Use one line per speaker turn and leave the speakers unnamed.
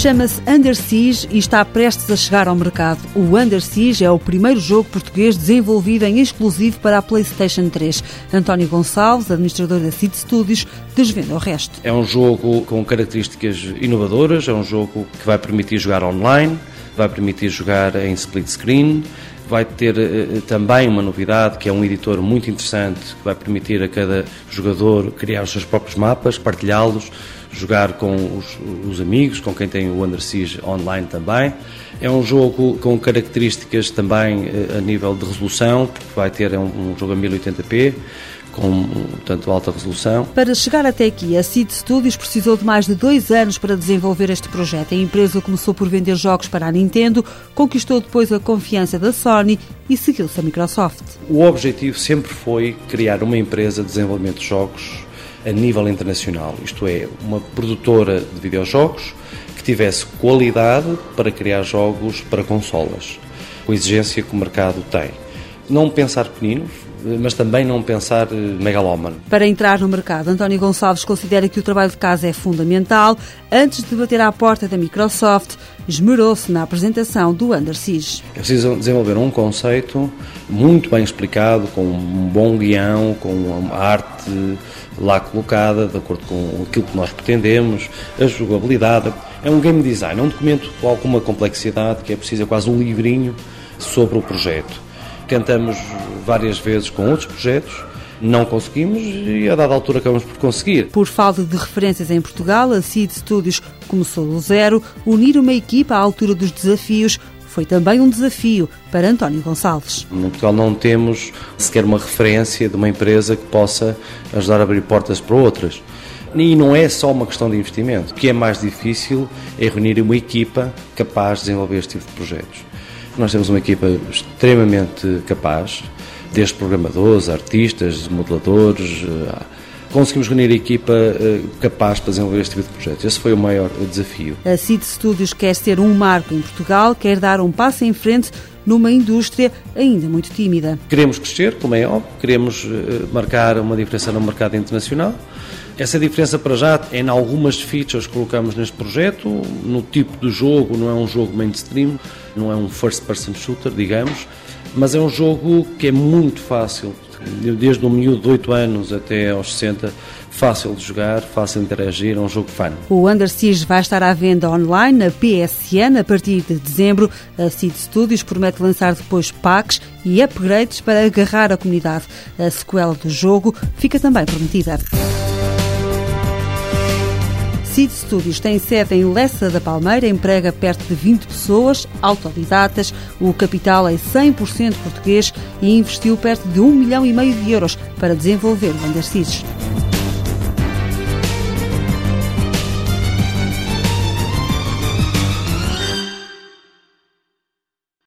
Chama-se Under Siege e está prestes a chegar ao mercado. O Under Siege é o primeiro jogo português desenvolvido em exclusivo para a PlayStation 3. António Gonçalves, administrador da Seed Studios, desvenda o resto.
É um jogo com características inovadoras, é um jogo que vai permitir jogar online, vai permitir jogar em split screen, vai ter uh, também uma novidade que é um editor muito interessante que vai permitir a cada jogador criar os seus próprios mapas, partilhá-los, jogar com os, os, amigos, com quem tem o Under Siege online também. É um jogo com características também uh, a nível de resolução, porque vai ter um, um jogo a 1080p com tanto alta resolução.
Para chegar até aqui, a Seed Studios precisou de mais de dois anos para desenvolver este projeto. A empresa começou por vender jogos para a Nintendo, conquistou depois a confiança da Sony e seguiu-se a Microsoft.
O objetivo sempre foi criar uma empresa de desenvolvimento de jogos a nível internacional, isto é, uma produtora de videojogos que tivesse qualidade para criar jogos para consolas, com a exigência que o mercado tem. Não pensar pequenino, mas também não pensar eh, megalómano.
Para entrar no mercado, António Gonçalves considera que o trabalho de casa é fundamental. Antes de bater à porta da Microsoft, esmerou-se na apresentação do Under Siege.
É preciso desenvolver um conceito muito bem explicado, com um bom guião, com uma arte lá colocada, de acordo com aquilo que nós pretendemos, a jogabilidade. É um game design, é um documento com alguma complexidade, que é preciso é quase um livrinho sobre o projeto Tentamos várias vezes com outros projetos, não conseguimos e a dada altura acabamos por conseguir.
Por falta de referências em Portugal, a CID Studios começou do zero. Unir uma equipa à altura dos desafios foi também um desafio para António Gonçalves.
Em Portugal não temos sequer uma referência de uma empresa que possa ajudar a abrir portas para outras. E não é só uma questão de investimento. O que é mais difícil é reunir uma equipa capaz de desenvolver este tipo de projetos. Nós temos uma equipa extremamente capaz, desde programadores, artistas, modeladores. Conseguimos reunir a equipa eh, capaz para desenvolver este tipo de projetos. Esse foi o maior desafio.
A CID Studios quer ser um marco em Portugal, quer dar um passo em frente numa indústria ainda muito tímida.
Queremos crescer, como é óbvio, queremos eh, marcar uma diferença no mercado internacional. Essa diferença para já é em algumas features que colocamos neste projeto, no tipo de jogo, não é um jogo mainstream, não é um first person shooter, digamos, mas é um jogo que é muito fácil, desde um miúdo de 8 anos até aos 60, fácil de jogar, fácil de interagir, é um jogo fun.
O Under Siege vai estar à venda online na PSN a partir de dezembro. A Seed Studios promete lançar depois packs e upgrades para agarrar a comunidade. A sequela do jogo fica também prometida. Seed Studios tem sede em Lessa da Palmeira, emprega perto de 20 pessoas, autodidatas. O capital é 100% português e investiu perto de um milhão e meio de euros para desenvolver o Underseas.